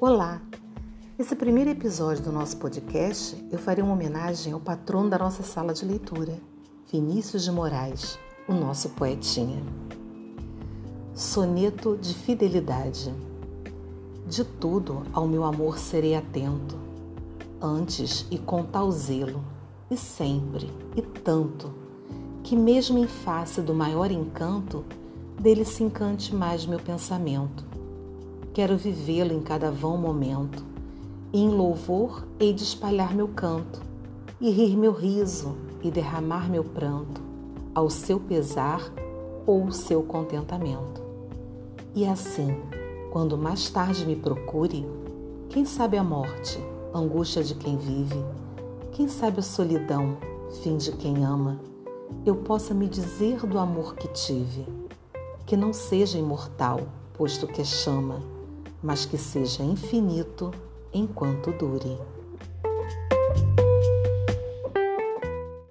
Olá! Nesse primeiro episódio do nosso podcast, eu farei uma homenagem ao patrono da nossa sala de leitura, Vinícius de Moraes, o nosso poetinha. Soneto de fidelidade. De tudo ao meu amor serei atento, antes e com tal zelo, e sempre, e tanto, que mesmo em face do maior encanto, dele se encante mais meu pensamento. Quero vivê-lo em cada vão momento, e em louvor hei de espalhar meu canto, e rir meu riso, e derramar meu pranto, ao seu pesar ou seu contentamento. E assim, quando mais tarde me procure, quem sabe a morte, angústia de quem vive, quem sabe a solidão, fim de quem ama, eu possa me dizer do amor que tive que não seja imortal, posto que é chama, mas que seja infinito enquanto dure.